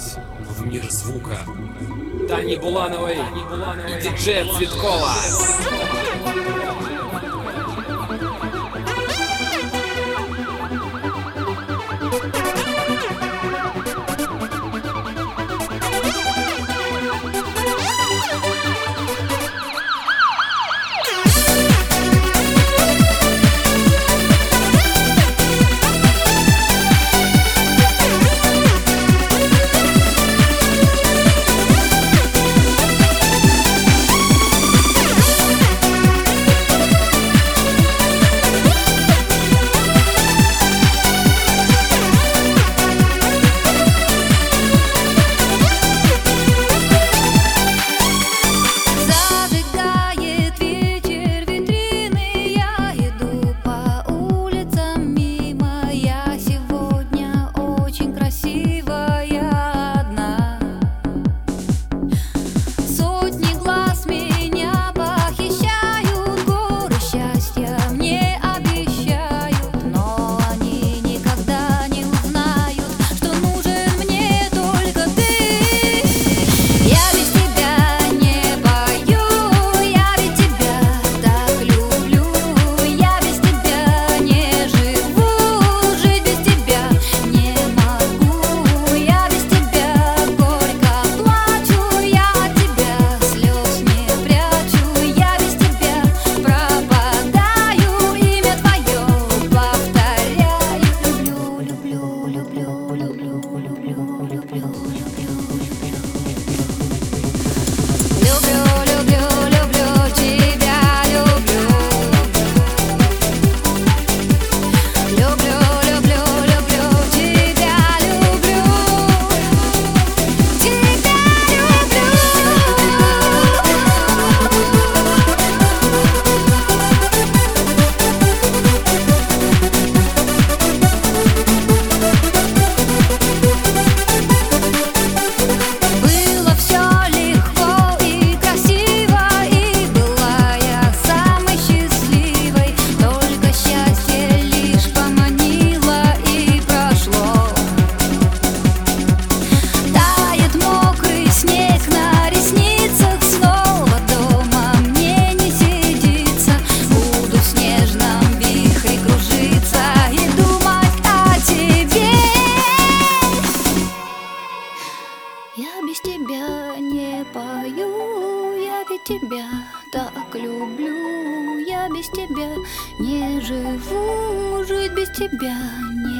Врываясь в мир звука Тани Булановой, Тани Булановой и диджея Цветкова. тебя так люблю, я без тебя не живу, жить без тебя не